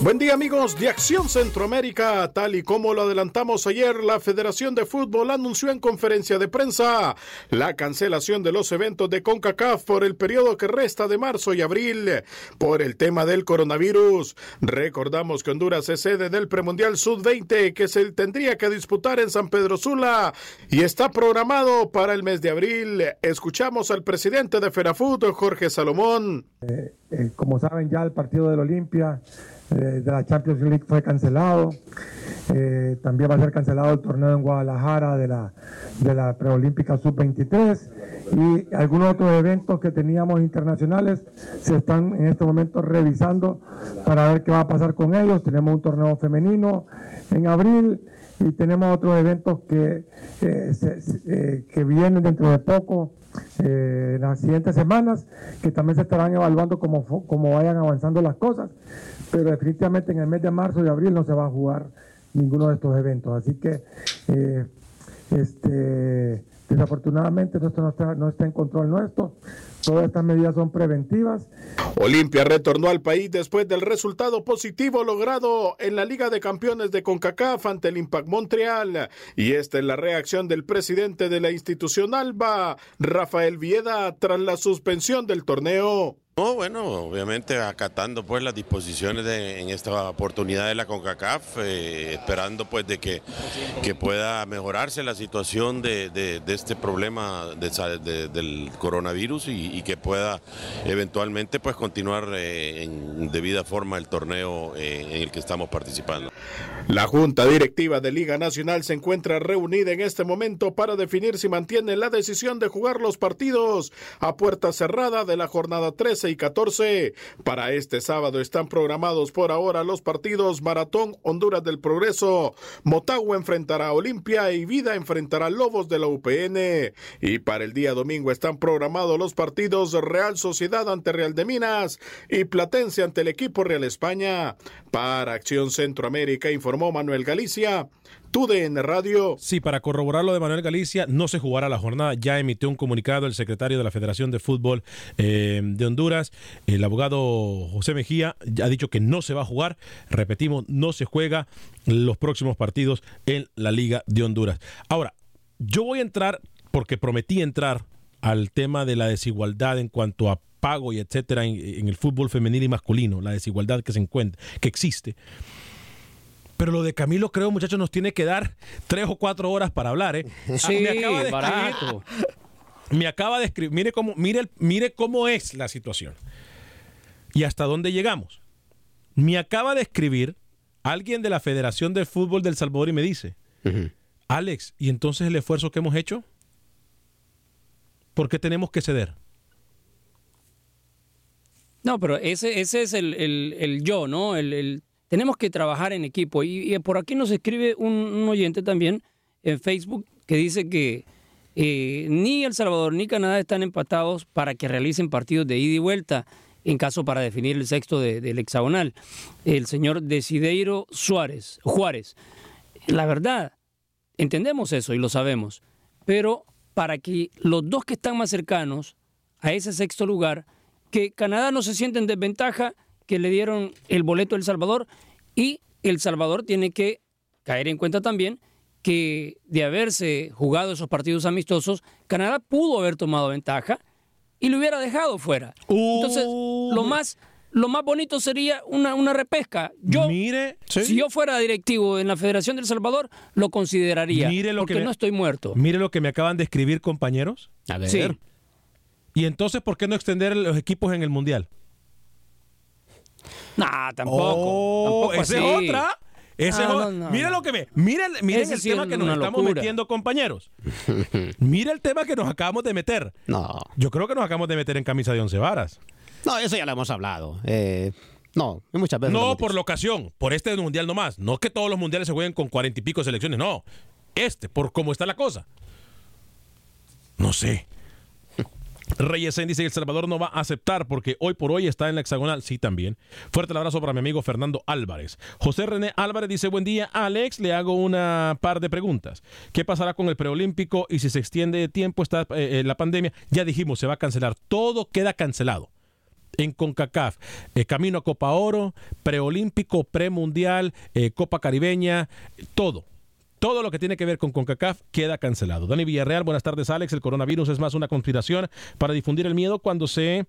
Buen día amigos de Acción Centroamérica, tal y como lo adelantamos ayer, la Federación de Fútbol anunció en conferencia de prensa la cancelación de los eventos de CONCACAF por el periodo que resta de marzo y abril por el tema del coronavirus. Recordamos que Honduras es sede del premundial Sud-20 que se tendría que disputar en San Pedro Sula y está programado para el mes de abril. Escuchamos al presidente de FERAFUT, Jorge Salomón. Eh, como saben ya el partido del Olimpia eh, de la Champions League fue cancelado. Eh, también va a ser cancelado el torneo en Guadalajara de la, de la preolímpica sub-23 y algunos otros eventos que teníamos internacionales se están en este momento revisando para ver qué va a pasar con ellos. Tenemos un torneo femenino en abril y tenemos otros eventos que, eh, se- eh, que vienen dentro de poco eh, en las siguientes semanas, que también se estarán evaluando como, fu- como vayan avanzando las cosas, pero definitivamente en el mes de marzo y abril no se va a jugar ninguno de estos eventos. Así que eh, este, desafortunadamente esto no está, no está en control nuestro. Todas estas medidas son preventivas Olimpia retornó al país después del resultado positivo logrado en la Liga de Campeones de CONCACAF ante el Impact Montreal. Y esta es la reacción del presidente de la institución ALBA, Rafael Vieda, tras la suspensión del torneo. No, bueno, obviamente acatando pues las disposiciones en esta oportunidad de la CONCACAF, eh, esperando pues de que, que pueda mejorarse la situación de, este problema del coronavirus y, y que pueda eventualmente pues continuar eh, en debida forma el torneo eh, en el que estamos participando. La Junta Directiva de Liga Nacional se encuentra reunida en este momento para definir si mantiene la decisión de jugar los partidos a puerta cerrada de la jornada 13 y 14. Para este sábado están programados por ahora los partidos Maratón Honduras del Progreso, Motagua enfrentará a Olimpia y Vida enfrentará a Lobos de la UPN. Y para el día domingo están programados los partidos Real Sociedad ante Real de Minas y Platense ante el equipo Real España. Para Acción Centroamérica informó Manuel Galicia. TUDN Radio. Sí, para corroborar lo de Manuel Galicia, no se jugará la jornada. Ya emitió un comunicado el secretario de la Federación de Fútbol eh, de Honduras, el abogado José Mejía, ha dicho que no se va a jugar. Repetimos, no se juega los próximos partidos en la Liga de Honduras. Ahora, yo voy a entrar, porque prometí entrar al tema de la desigualdad en cuanto a pago y etcétera en, en el fútbol femenino y masculino, la desigualdad que se encuentra, que existe. Pero lo de Camilo, creo, muchachos, nos tiene que dar tres o cuatro horas para hablar, ¿eh? Ah, Sí, me acaba de barato. escribir- me acaba de escribir, mire cómo, mire, el- mire cómo es la situación y hasta dónde llegamos. Me acaba de escribir alguien de la Federación del Fútbol del Salvador y me dice, Alex, ¿y entonces el esfuerzo que hemos hecho? ¿Por qué tenemos que ceder? No, pero ese, ese es el, el- el yo, ¿no? El, el- tenemos que trabajar en equipo. Y, y por aquí nos escribe un, oyente también en Facebook que dice que eh, ni El Salvador ni Canadá están empatados para que realicen partidos de ida y vuelta. en caso para definir el sexto de- del hexagonal, el señor Desideiro Suárez, Juárez. La verdad, entendemos eso y lo sabemos, pero para que los dos que están más cercanos a ese sexto lugar, que Canadá no se siente en desventaja, que le dieron el boleto a El Salvador y El Salvador tiene que caer en cuenta también que de haberse jugado esos partidos amistosos, Canadá pudo haber tomado ventaja y lo hubiera dejado fuera. Entonces, lo más, lo más bonito sería una, una repesca. Yo, Mire, si yo fuera directivo en la Federación del Salvador, lo consideraría. Mire lo porque que me- no estoy muerto. Mire lo que me acaban de escribir, compañeros. A ver. Sí. Y entonces, ¿por qué no extender los equipos en el Mundial? Nah, tampoco. Oh, tampoco esa es otra. Esa es No, otra. no, no, miren lo que ve. Miren, miren Ese el sí tema es que nos estamos locura. metiendo, compañeros. Mira el tema que nos acabamos de meter. No. Yo creo que nos acabamos de meter en camisa de once varas. No, eso ya lo hemos hablado. Eh, no, muchas veces. No por la ocasión, por este mundial nomás. No que todos los mundiales se jueguen con cuarenta y pico selecciones, no. Este, por cómo está la cosa. No sé. Reyes dice que El Salvador no va a aceptar porque hoy por hoy está en la hexagonal. Sí, también. Fuerte el abrazo para mi amigo Fernando Álvarez. José René Álvarez dice: Buen día, Alex. Le hago una par de preguntas. ¿Qué pasará con el preolímpico y si se extiende de tiempo está eh, eh, la pandemia? Ya dijimos, se va a cancelar. Todo queda cancelado en CONCACAF. Eh, camino a Copa Oro, preolímpico, premundial, eh, Copa Caribeña, todo. Todo lo que tiene que ver con CONCACAF queda cancelado. Dani Villarreal, buenas tardes, Alex. El coronavirus es más una conspiración para difundir el miedo cuando se.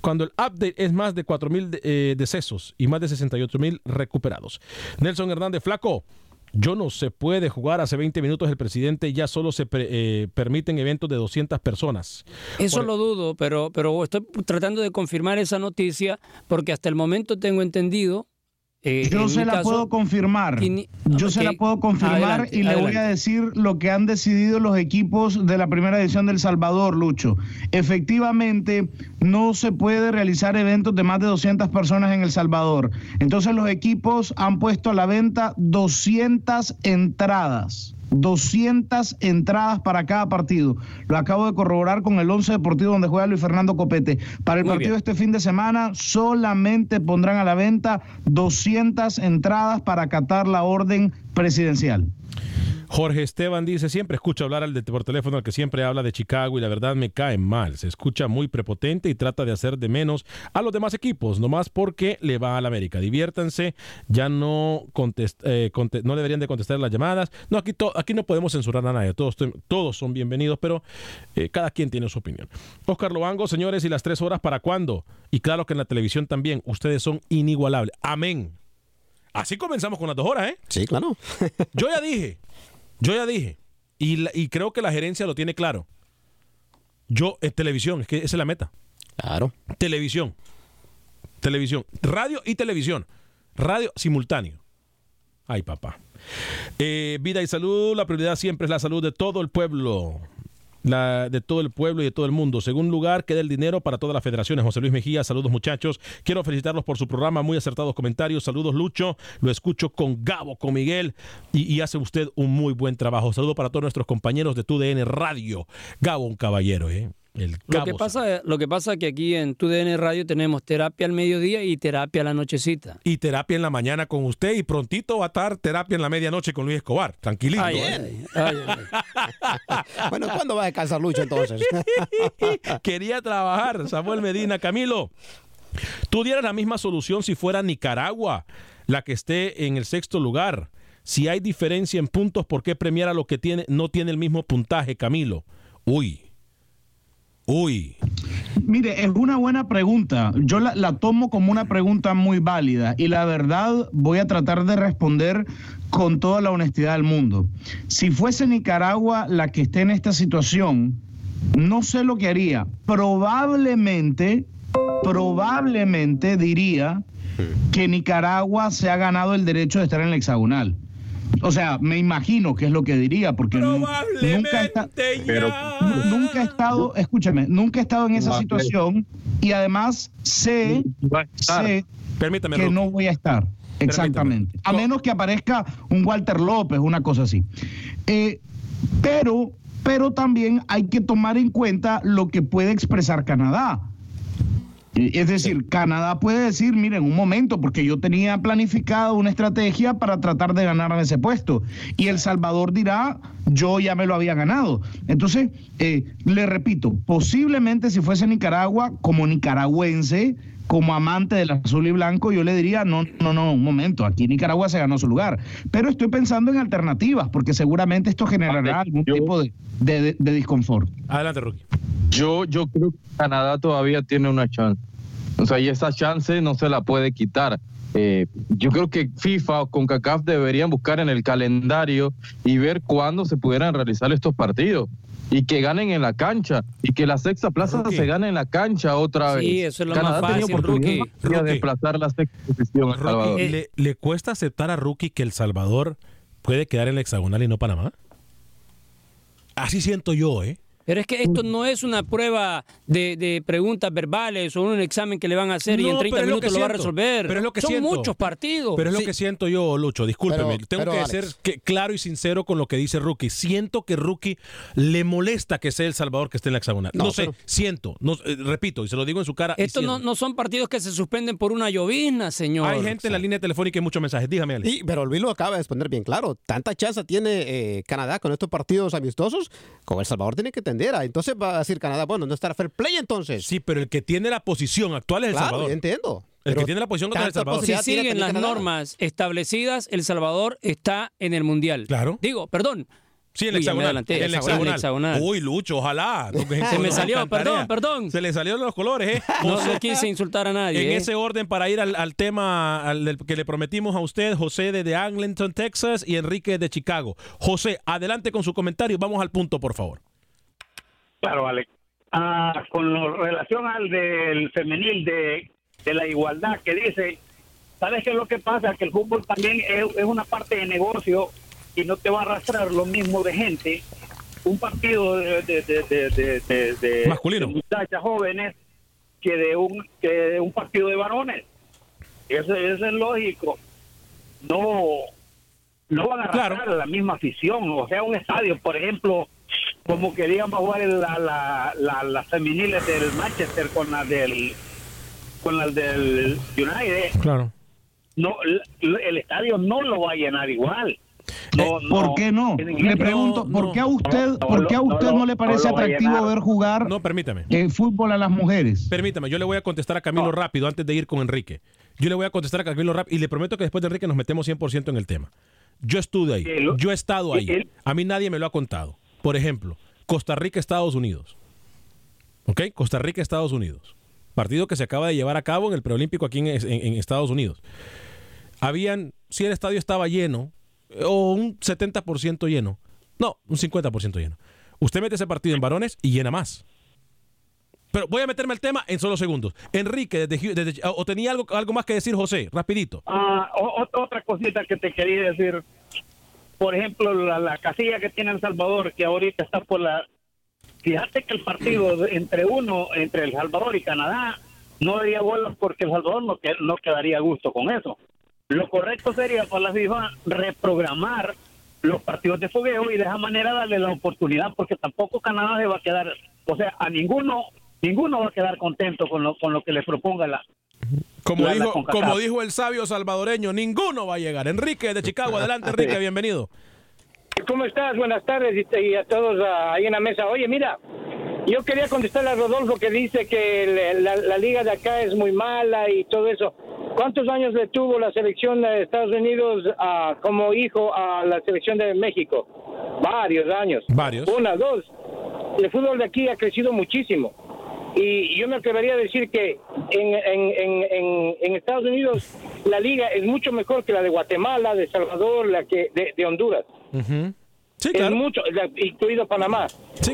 Cuando el update es más de 4.000 de- eh, decesos y más de 68.000 recuperados. Nelson Hernández Flaco, yo no se puede jugar hace 20 minutos el presidente, ya solo se pre- eh, permiten eventos de 200 personas. Eso Por- lo dudo, pero, pero estoy tratando de confirmar esa noticia porque hasta el momento tengo entendido. Eh, Yo se la caso, puedo confirmar. quini- Yo se la puedo confirmar adelante, y le voy a decir lo que han decidido los equipos de la primera edición del Salvador, Lucho. Efectivamente, no se puede realizar eventos de más de 200 personas en El Salvador. Entonces los equipos han puesto a la venta 200 entradas. 200 entradas para cada partido. Lo acabo de corroborar con el 11 deportivo donde juega Luis Fernando Copete. Para el Muy partido bien. este fin de semana solamente pondrán a la venta 200 entradas para acatar la orden presidencial. Jorge Esteban dice, siempre escucho hablar al de por teléfono al que siempre habla de Chicago y la verdad me cae mal. Se escucha muy prepotente y trata de hacer de menos a los demás equipos, nomás porque le va a la América. Diviértanse, ya no contest- eh, conte- no deberían de contestar las llamadas. No, aquí, aquí no podemos censurar a nadie, todos, todos son bienvenidos, pero eh, cada quien tiene su opinión. Oscar Loango, señores, ¿y las tres horas para cuándo? Y claro que en la televisión también, ustedes son inigualables. Amén. Así comenzamos con las dos horas, ¿eh? Sí, claro. Yo ya dije, yo ya dije, y, la- y creo que la gerencia lo tiene claro. Yo, en televisión, es que esa es la meta. Claro. Televisión. Televisión. Radio y televisión. Radio simultáneo. Ay, papá. Eh, vida y salud, la prioridad siempre es la salud de todo el pueblo. La, de todo el pueblo y de todo el mundo. Según lugar, queda el dinero para todas las federaciones. José Luis Mejía, saludos muchachos. Quiero felicitarlos por su programa, muy acertados comentarios. Saludos Lucho, lo escucho con Gabo, con Miguel y, y hace usted un muy buen trabajo. Saludos para todos nuestros compañeros de TUDN Radio. Gabo, un caballero, ¿eh? El Lo que pasa, lo que pasa es que aquí en TUDN Radio tenemos terapia al mediodía y terapia a la nochecita. y terapia en la mañana con usted y prontito va a estar terapia en la medianoche con Luis Escobar. Tranquilito. Ay, ¿eh? ay, ay, ay. Bueno, ¿cuándo va a descansar Lucho entonces? Quería trabajar, Samuel Medina. Camilo, tú dieras la misma solución si fuera Nicaragua la que esté en el sexto lugar. Si hay diferencia en puntos, ¿por qué premiar a lo que tiene, no tiene el mismo puntaje, Camilo? Uy. Uy. Mire, es una buena pregunta. Yo la, la tomo como una pregunta muy válida y la verdad voy a tratar de responder con toda la honestidad del mundo. Si fuese Nicaragua la que esté en esta situación, no sé lo que haría. Probablemente, probablemente diría que Nicaragua se ha ganado el derecho de estar en el hexagonal. O sea, me imagino que es lo que diría, porque nu- nunca, está- nunca he estado, escúchame, nunca he estado en esa situación y además sé, sé Permítame, que no voy a estar. Exactamente. A menos que aparezca un Walter López, una cosa así. Eh, pero, pero también hay que tomar en cuenta lo que puede expresar Canadá. Es decir, Canadá puede decir, miren, un momento, porque yo tenía planificado una estrategia para tratar de ganar ese puesto. Y El Salvador dirá, yo ya me lo había ganado. Entonces, eh, le repito, posiblemente si fuese Nicaragua, como nicaragüense, como amante del azul y blanco, yo le diría, no, no, no, un momento, aquí Nicaragua se ganó su lugar. Pero estoy pensando en alternativas, porque seguramente esto generará algún tipo de, de, de disconfort. Adelante, Rookie. Yo, yo creo que Canadá todavía tiene una chance. O sea, y esa chance no se la puede quitar. Eh, yo creo que FIFA o CONCACAF deberían buscar en el calendario y ver cuándo se pudieran realizar estos partidos y que ganen en la cancha y que la sexta plaza se gane en la cancha otra vez. Sí, eso es lo Canadá más fácil, Rookie. de desplazar la sexta posición a El Salvador. ¿Le, le cuesta aceptar a Rookie que El Salvador puede quedar en el hexagonal y no Panamá? Así siento yo, ¿eh? Pero es que esto no es una prueba de, de preguntas verbales o un examen que le van a hacer y en No, 30 pero es lo minutos que lo va a resolver. Pero es lo que Son siento. muchos partidos. Pero es lo Sí. que siento yo, Lucho. Discúlpeme. Pero- Tengo pero, que Alex. ser que- claro y sincero con lo que dice Rookie. Siento que Rookie le molesta que sea El Salvador que esté en la hexagonal. No, No, sé, pero- siento. No, eh, repito, y se lo digo en su cara. Estos no, son partidos que se suspenden por una llovizna, señor. Hay gente en la línea telefónica y muchos mensajes. Dígame, Alex. Y, pero Luis lo acaba de exponer bien claro. Tanta chance tiene eh, Canadá con estos partidos amistosos, con El Salvador tiene que tender Entonces va a decir Canadá, bueno, no estará fair play entonces. Sí, pero el que tiene la posición actual es El Claro, Salvador. yo entiendo. El que tiene la posición actual es El Salvador. Si siguen las Canadá. normas establecidas, El Salvador está en el Mundial. Claro. Digo, perdón. Sí, en Uy, el me hexagonal. el Hexagonal. Uy, Lucho, ojalá. Se me salió, perdón, perdón. Se le salieron los colores, ¿eh? No, José, no quise insultar a nadie. En ¿eh? ese orden, para ir al, al tema al del que le prometimos a usted, José de, de Arlington, Texas, y Enrique de Chicago. José, adelante con su comentario. Vamos al punto, por favor. Claro, Alex. Ah, con lo- relación al del femenil de, de la igualdad que dice, ¿sabes qué es lo que pasa? Que el fútbol también es, es una parte de negocio y no te va a arrastrar lo mismo de gente. Un partido de, de, de, Masculino. de muchachas jóvenes que de un que de un partido de varones. Eso, eso es lógico. No no van a arrastrar la misma afición. O sea, un estadio, por ejemplo, como querían jugar la, la, la- las femeniles del Manchester con las del con las del United, Claro. no el, el estadio no lo va a llenar igual. No, ¿Por qué no? Le pregunto, ¿por qué a usted, por qué a usted no le parece atractivo ver jugar No, permítame. el fútbol a las mujeres? Permítame, yo le voy a contestar a Camilo rápido antes de ir con Enrique. Yo le voy a contestar a Camilo rápido y le prometo que después de Enrique nos metemos 100% en el tema. Yo estuve ahí, yo he estado ahí. A mí nadie me lo ha contado. Por ejemplo, Costa Rica, Estados Unidos. ¿Ok? Costa Rica, Estados Unidos. Partido que se acaba de llevar a cabo en el preolímpico aquí en, en- Estados Unidos. Habían, si el estadio estaba lleno, o un 70% lleno, no, un 50% lleno. Usted mete ese partido en varones y llena más. Pero voy a meterme al tema en solo segundos. Enrique, desde, desde- o tenía algo, algo más que decir José, rapidito. Ah, otra cosita que te quería decir. Por ejemplo, la, la casilla que tiene El Salvador, que ahorita está por la... Fíjate que el partido entre uno, entre El Salvador y Canadá, no daría bolas porque El Salvador no, no quedaría a gusto con eso. Lo correcto sería para la FIFA reprogramar los partidos de fogueo y de esa manera darle la oportunidad porque tampoco Canadá se va a quedar, o sea, a ninguno ninguno va a quedar contento con lo, con lo que le proponga la, Como, la- dijo, como dijo el sabio salvadoreño, ninguno va a llegar. Enrique de Chicago, adelante Enrique, bienvenido. ¿Cómo estás? Buenas tardes y, y a todos ah, ahí en la mesa. Oye, mira, yo quería contestarle a Rodolfo que dice que la, la liga de acá es muy mala y todo eso. ¿Cuántos años le tuvo la selección de Estados Unidos ah, como hijo a la selección de México? Varios años. Varios. Una, dos. El fútbol de aquí ha crecido muchísimo. Y yo me atrevería a decir que en, en, en, en, en Estados Unidos la liga es mucho mejor que la de Guatemala, de Salvador, la que de, de Honduras. Sí, Es mucho, incluido Panamá.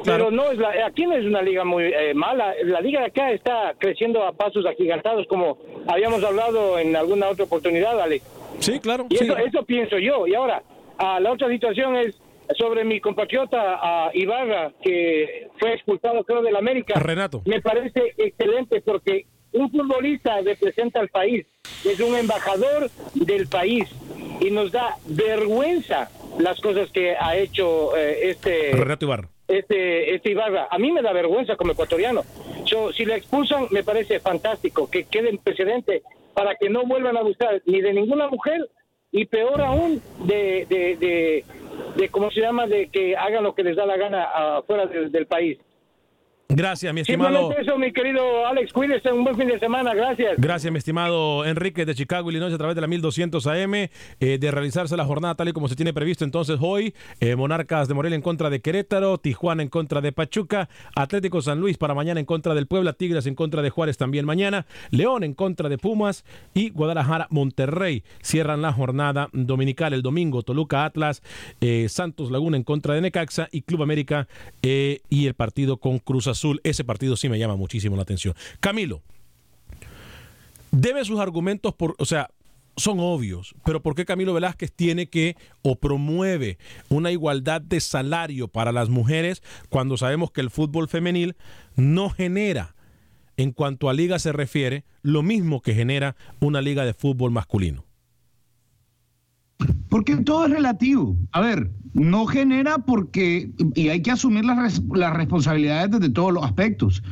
Pero no es la, aquí no es una liga muy eh, mala. La liga de acá está creciendo a pasos agigantados, como habíamos hablado en alguna otra oportunidad, Alex. Sí, claro. Y sí. eso, eso pienso yo. Y ahora, ah, la otra situación es sobre mi compatriota ah, Ibarra, que fue expulsado, creo, del América. Renato. Me parece excelente porque un futbolista representa al país, es un embajador del país y nos da vergüenza las cosas que ha hecho eh, este Renato Ibarra. este, este Ibarra. A mí me da vergüenza como ecuatoriano. So, si la expulsan, me parece fantástico que quede el precedente para que no vuelvan a abusar ni de ninguna mujer y peor aún de, de, de, de ¿cómo se llama?, de que hagan lo que les da la gana afuera del, del país. Gracias, mi estimado. Eso, mi querido Alex, cuídese, un buen fin de semana, gracias. Gracias, mi estimado Enrique de Chicago, Illinois, a través de la 1200 AM, eh, de realizarse la jornada tal y como se tiene previsto entonces hoy. eh, Monarcas de Morelia en contra de Querétaro, Tijuana en contra de Pachuca, Atlético San Luis para mañana en contra del Puebla, Tigres en contra de Juárez también mañana, León en contra de Pumas y Guadalajara, Monterrey. Cierran la jornada dominical el domingo, Toluca, Atlas, eh, Santos Laguna en contra de Necaxa y Club América y el partido con Cruz Azul. Ese partido sí me llama muchísimo la atención. Camilo, debe sus argumentos por, o sea, son obvios, pero ¿por qué Camilo Velázquez tiene que o promueve una igualdad de salario para las mujeres cuando sabemos que el fútbol femenil no genera, en cuanto a liga se refiere, lo mismo que genera una liga de fútbol masculino? Porque todo es relativo. A ver, no genera porque, y hay que asumir las, las responsabilidades desde todos los aspectos.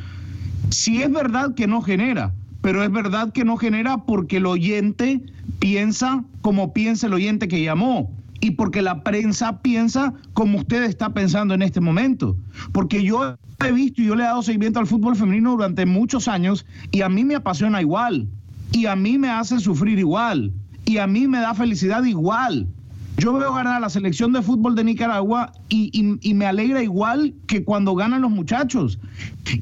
Sí es verdad que no genera, pero es verdad que no genera porque el oyente piensa como piensa el oyente que llamó y porque la prensa piensa como usted está pensando en este momento. Porque yo he visto y yo le he dado seguimiento al fútbol femenino durante muchos años y a mí me apasiona igual y a mí me hace sufrir igual y a mí me da felicidad igual. Yo veo ganar a la selección de fútbol de Nicaragua y, y- y me alegra igual que cuando ganan los muchachos.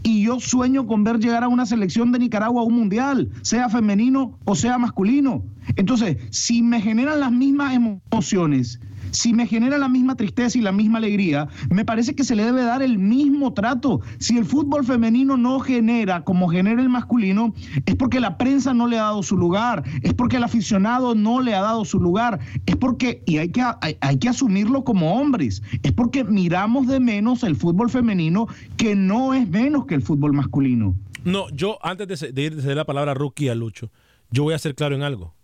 Y yo sueño con ver llegar a una selección de Nicaragua a un mundial, sea femenino o sea masculino. Entonces, si me generan las mismas emociones, si me genera la misma tristeza y la misma alegría, me parece que se le debe dar el mismo trato. Si el fútbol femenino no genera como genera el masculino, es porque la prensa no le ha dado su lugar, es porque el aficionado no le ha dado su lugar, es porque, y hay que, hay, que asumirlo como hombres, es porque miramos de menos el fútbol femenino que no es menos que el fútbol masculino. No, yo antes de, de ir la palabra Rookie a Lucho, yo voy a ser claro en algo.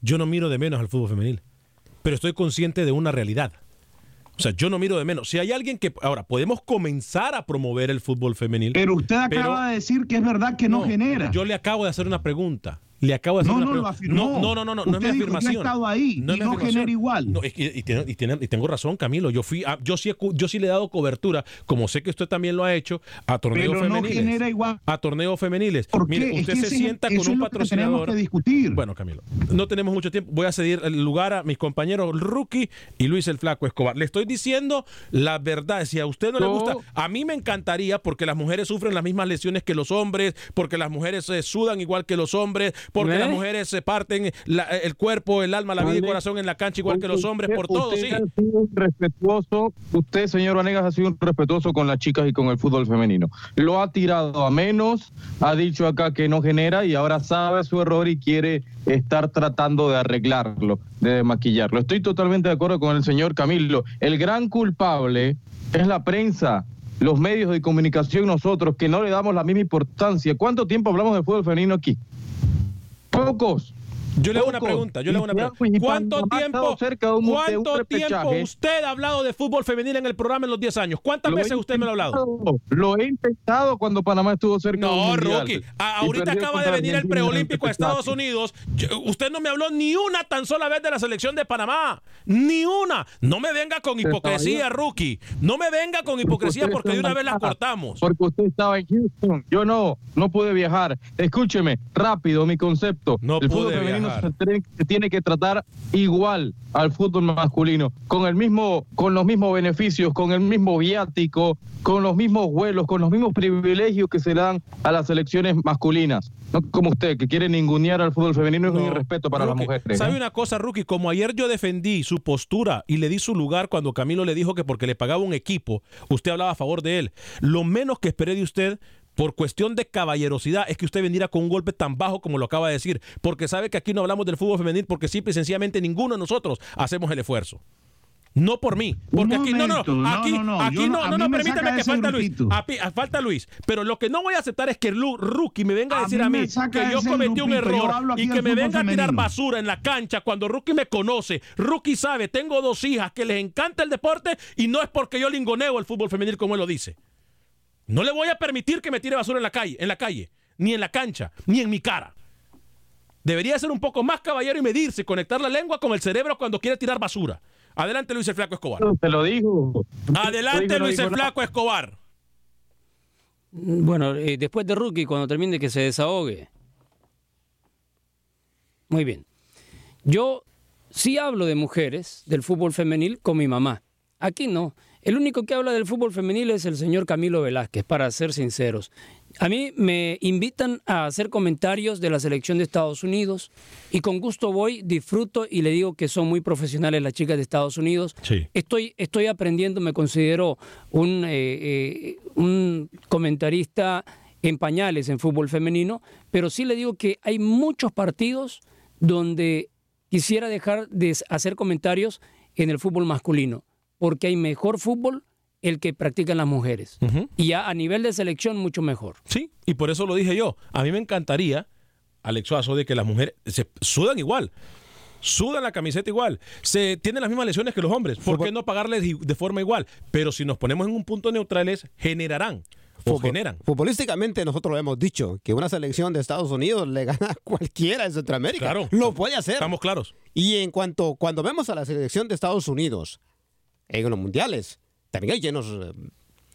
Yo no miro de menos al fútbol femenil, pero estoy consciente de una realidad. O sea, yo no miro de menos. Si hay alguien que ahora podemos comenzar a promover el fútbol femenil. Pero usted acaba de decir que es verdad que no, genera. Yo le acabo de hacer una pregunta. Le acabo de hacer No, una no, lo afirmó. No, no, no, no, no, no es mi Usted dijo que ha afirmación. estado ahí y es mi no afirmación. genera igual. No, es que- y, tiene- y tiene- y tengo razón, Camilo. Yo fui, a- yo sí, yo sí le he dado cobertura, como sé que usted también lo ha hecho, a torneos Pero no femeniles. genera igual. A torneos femeniles. ¿Por Mire, qué? Es usted que se ese- sienta con un lo que tenemos patrocinador. que discutir. Bueno, Camilo, no tenemos mucho tiempo. Voy a ceder el lugar a mis compañeros Rookie y Luis el Flaco Escobar. Le estoy diciendo la verdad. Si a usted no le No. gusta, a mí me encantaría porque las mujeres sufren las mismas lesiones que los hombres, porque las mujeres se sudan igual que los hombres, porque ¿Eh? las mujeres se parten la- el cuerpo, el alma, la vida y el corazón en la cancha igual que los hombres, por Usted- todo, sí. ha sido respetuoso, usted, señor Vanegas, ha sido un respetuoso con las chicas y con el fútbol femenino. Lo ha tirado a menos, ha dicho acá que no genera y ahora sabe su error y quiere estar tratando de arreglarlo, de maquillarlo. Estoy totalmente de acuerdo con el señor Camilo. El gran culpable es la prensa. Los medios de comunicación, nosotros que no le damos la misma importancia. ¿Cuánto tiempo hablamos de fútbol femenino aquí? Pocos. Yo le hago una pregunta, yo le hago una pregunta. ¿Cuánto tiempo, de de cuánto tiempo usted ha hablado de fútbol femenil en el programa en los 10 años? ¿Cuántas veces usted me lo ha hablado? Lo he intentado cuando Panamá estuvo cerca de un No, mundial. Rookie. A- Y ahorita acaba de venir el preolímpico a Estados. Unidos. Yo- usted no me habló ni una tan sola vez de la selección de Panamá. Ni una. No me venga con hipocresía, Rookie. No me venga con hipocresía porque de una vez la mal. cortamos. Porque usted estaba en Houston. Yo no, no pude viajar. Escúcheme, rápido mi concepto. No el pude femenino se tiene, se tiene que tratar igual al fútbol masculino, con el mismo, con los mismos beneficios, con el mismo viático, con los mismos vuelos, con los mismos privilegios que se le dan a las selecciones masculinas. No como usted, que quiere ningunear al fútbol femenino, es un irrespeto para las mujeres. ¿Sabe ¿eh? una cosa, Rookie? Como ayer yo defendí su postura y le di su lugar cuando Camilo le dijo que porque le pagaba un equipo, usted hablaba a favor de él. Lo menos que esperé de usted, por cuestión de caballerosidad, es que usted vendiera con un golpe tan bajo como lo acaba de decir. Porque sabe que aquí no hablamos del fútbol femenil porque simple y sencillamente ninguno de nosotros hacemos el esfuerzo. No por mí, porque aquí no, no, momento, no, aquí no, no, aquí no- no, a no, mí no, me permítame que falta Luis, grupito. a pi- a- falta Luis, pero lo que no voy a aceptar es que Lu- Rookie me venga a A decir a mí que yo cometí un grupito, yo error y que me venga a tirar femenino. basura en la cancha cuando Rookie me conoce. Rookie sabe, tengo dos hijas que les encanta el deporte y no es porque yo lingoneo el fútbol femenil como él lo dice. No le voy a permitir que me tire basura en la calle, en la calle, ni en la cancha, ni en mi cara. Debería ser un poco más caballero y medirse, conectar la lengua con el cerebro cuando quiere tirar basura. Adelante, Luis el Flaco Escobar. Te lo digo. Adelante, Luis el Flaco Escobar. Bueno, eh, después de Rookie, cuando termine que se desahogue. Muy bien. Yo sí hablo de mujeres, del fútbol femenil, con mi mamá. Aquí no. El único que habla del fútbol femenil es el señor Camilo Velázquez, para ser sinceros. A mí me invitan a hacer comentarios de la selección de Estados Unidos y con gusto voy, disfruto y le digo que son muy profesionales las chicas de Estados Unidos. Estoy, estoy aprendiendo, me considero un, eh, eh, un comentarista en pañales en fútbol femenino, pero sí le digo que hay muchos partidos donde quisiera dejar de hacer comentarios en el fútbol masculino, porque hay mejor fútbol el que practican las mujeres. Y a, a, nivel de selección, mucho mejor. Sí, y por eso lo dije yo. A mí me encantaría, Alex Suazo, de que las mujeres se sudan igual. Sudan la camiseta igual, se tienen las mismas lesiones que los hombres. ¿Por qué no pagarles de forma igual? Pero si nos ponemos en un punto neutrales, generarán o generan. Futbolísticamente nosotros lo hemos dicho, que una selección de Estados Unidos le gana a cualquiera en Centroamérica. Claro. Lo puede hacer. Estamos claros. Y en cuanto cuando vemos a la selección de Estados Unidos en los mundiales, también hay llenos,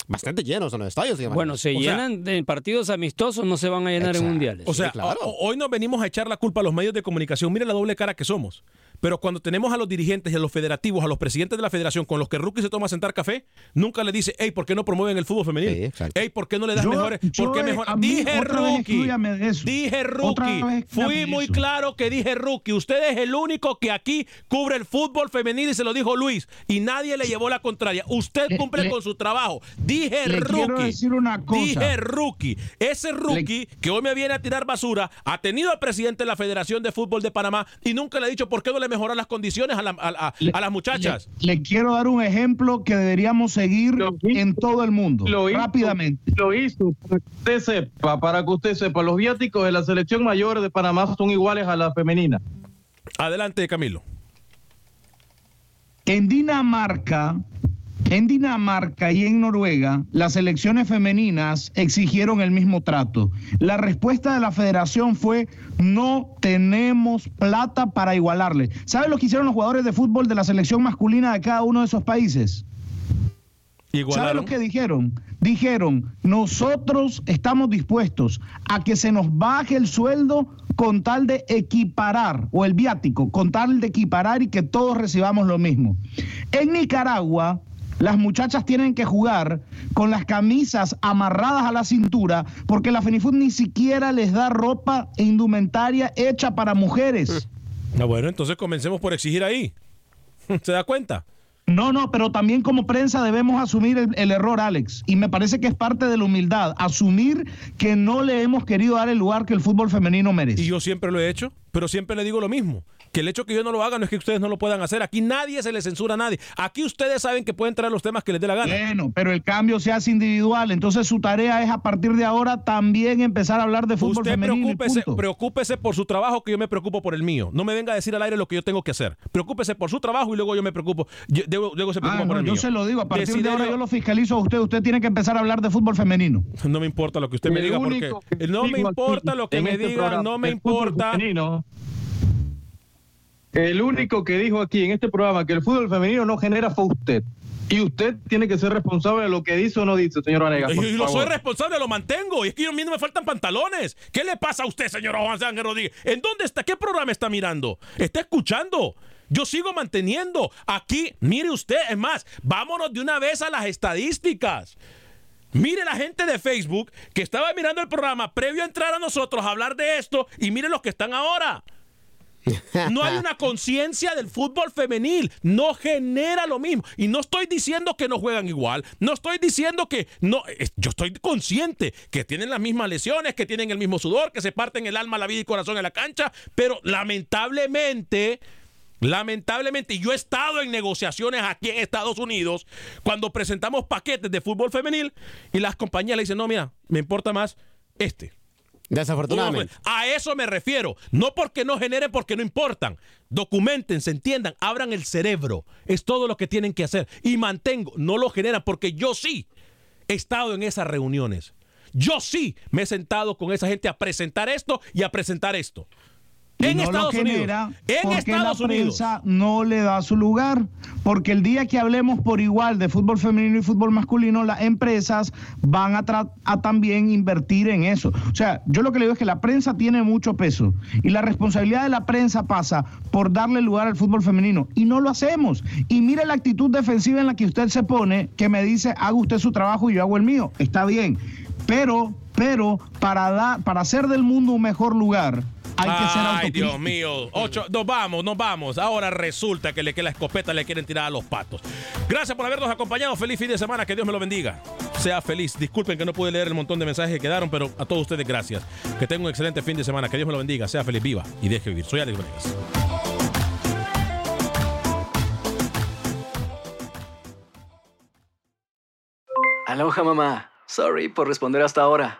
bastante llenos en los estadios. Bueno, se O sea- llenan en partidos amistosos, no se van a llenar en mundiales. O sea, ho- hoy nos venimos a echar la culpa a los medios de comunicación. Mire la doble cara que somos. Pero cuando tenemos a los dirigentes y a los federativos, a los presidentes de la federación con los que Rookie se toma a sentar café, nunca le dice, hey, ¿por qué no promueven el fútbol femenil? hey, ¿por qué no le das Yo- mejores? yo, ¿Por qué mejor? Dije otra vez Rookie. exclúyame de eso. Dije Rookie. Fui muy eso. claro que dije Rookie. Usted es el único que aquí cubre el fútbol femenil y se lo dijo Luis. Y nadie le llevó la contraria. Usted Le- cumple le- con su trabajo. Dije le Rookie. quiero decir una cosa. Dije rookie. Ese rookie que hoy me viene a tirar basura ha tenido al presidente de la Federación de Fútbol de Panamá y nunca le ha dicho por qué no le mejoran las condiciones a, la- a- a- a las muchachas. Le, le quiero dar un ejemplo que deberíamos seguir en todo el mundo. Lo hizo, rápidamente. Lo hizo, para que usted sepa, para que usted sepa, los viáticos de la selección mayor de Panamá son iguales a la femenina. Adelante, Camilo. En Dinamarca, en Dinamarca y en Noruega, las selecciones femeninas exigieron el mismo trato. La respuesta de la federación fue no tenemos plata para igualarle. ¿Saben lo que hicieron los jugadores de fútbol de la selección masculina de cada uno de esos países? ¿Saben lo que dijeron? Dijeron, nosotros estamos dispuestos a que se nos baje el sueldo con tal de equiparar, o el viático, con tal de equiparar y que todos recibamos lo mismo. En Nicaragua, las muchachas tienen que jugar con las camisas amarradas a la cintura porque la FENIFUT ni siquiera les da ropa e indumentaria hecha para mujeres. No, bueno, entonces comencemos por exigir ahí. ¿Se da cuenta? No, no, pero también como prensa debemos asumir el, el error, Alex. Y me parece que es parte de la humildad. Asumir que no le hemos querido dar el lugar que el fútbol femenino merece. Y yo siempre lo he hecho, pero siempre le digo lo mismo. Que el hecho que yo no lo haga no es que ustedes no lo puedan hacer. Aquí nadie se le censura a nadie. Aquí ustedes saben que pueden traer los temas que les dé la gana. Bueno, pero el cambio se hace individual. Entonces su tarea es a partir de ahora también empezar a hablar de fútbol Usted femenino. preocúpese, punto. preocúpese por su trabajo que yo me preocupo por el mío. No me venga a decir al aire lo que yo tengo que hacer. Preocúpese por su trabajo y luego yo me preocupo. Yo- luego, luego se preocupa Ah, por no, el yo mío. se lo digo, a partir de ahora yo lo fiscalizo a usted. Usted tiene que empezar a hablar de fútbol femenino. No me importa lo que usted me El diga porque no me importa lo que me este diga, programa no me importa. femenino, el único que dijo aquí en este programa que el fútbol femenino no genera fue usted. Y usted tiene que ser responsable de lo que dice o no dice, señor Vanegas. por Y lo soy responsable, lo mantengo. Y es que a mí no me faltan pantalones. ¿Qué le pasa a usted, señor Juan Ángel Rodríguez? ¿En dónde está? ¿Qué programa está mirando? ¿Está escuchando? Yo sigo manteniendo. Aquí, mire usted, es más, vámonos de una vez a las estadísticas. Mire la gente de Facebook que estaba mirando el programa previo a entrar a nosotros a hablar de esto y mire los que están ahora. No hay una conciencia del fútbol femenil. No genera lo mismo. Y no estoy diciendo que no juegan igual. No estoy diciendo que no. Yo estoy consciente que tienen las mismas lesiones, que tienen el mismo sudor, que se parten el alma, la vida y corazón en la cancha. Pero lamentablemente. Lamentablemente, yo he estado en negociaciones aquí en Estados Unidos cuando presentamos paquetes de fútbol femenil y las compañías le dicen, no, mira, me importa más este. Desafortunadamente. A eso me refiero. No porque no generen, porque no importan. Documenten, se entiendan, abran el cerebro. Es todo lo que tienen que hacer. Y mantengo, no lo generan porque yo sí he estado en esas reuniones. Yo sí me he sentado con esa gente a presentar esto y a presentar esto. En no lo Estados genera Unidos. En porque Estados la Unidos. prensa no le da su lugar. Porque el día que hablemos por igual de fútbol femenino y fútbol masculino, las empresas van a, también invertir en eso. O sea, yo lo que le digo es que la prensa tiene mucho peso y la responsabilidad de la prensa pasa por darle lugar al fútbol femenino y no lo hacemos. Y mire la actitud defensiva en la que usted se pone, que me dice, haga usted su trabajo y yo hago el mío. Está bien. Pero, pero, para, dar, para hacer del mundo un mejor lugar, hay que ser Ay, autocrítico. Dios mío. Ocho, nos vamos, nos vamos. Ahora resulta que, le, que la escopeta le quieren tirar a los patos. Gracias por habernos acompañado. Feliz fin de semana. Que Dios me lo bendiga. Sea feliz. Disculpen que no pude leer el montón de mensajes que quedaron, pero a todos ustedes gracias. Que tengan un excelente fin de semana. Que Dios me lo bendiga. Sea feliz, viva y deje vivir. Soy Alex Venegas. Aloha mamá. Sorry por responder hasta ahora.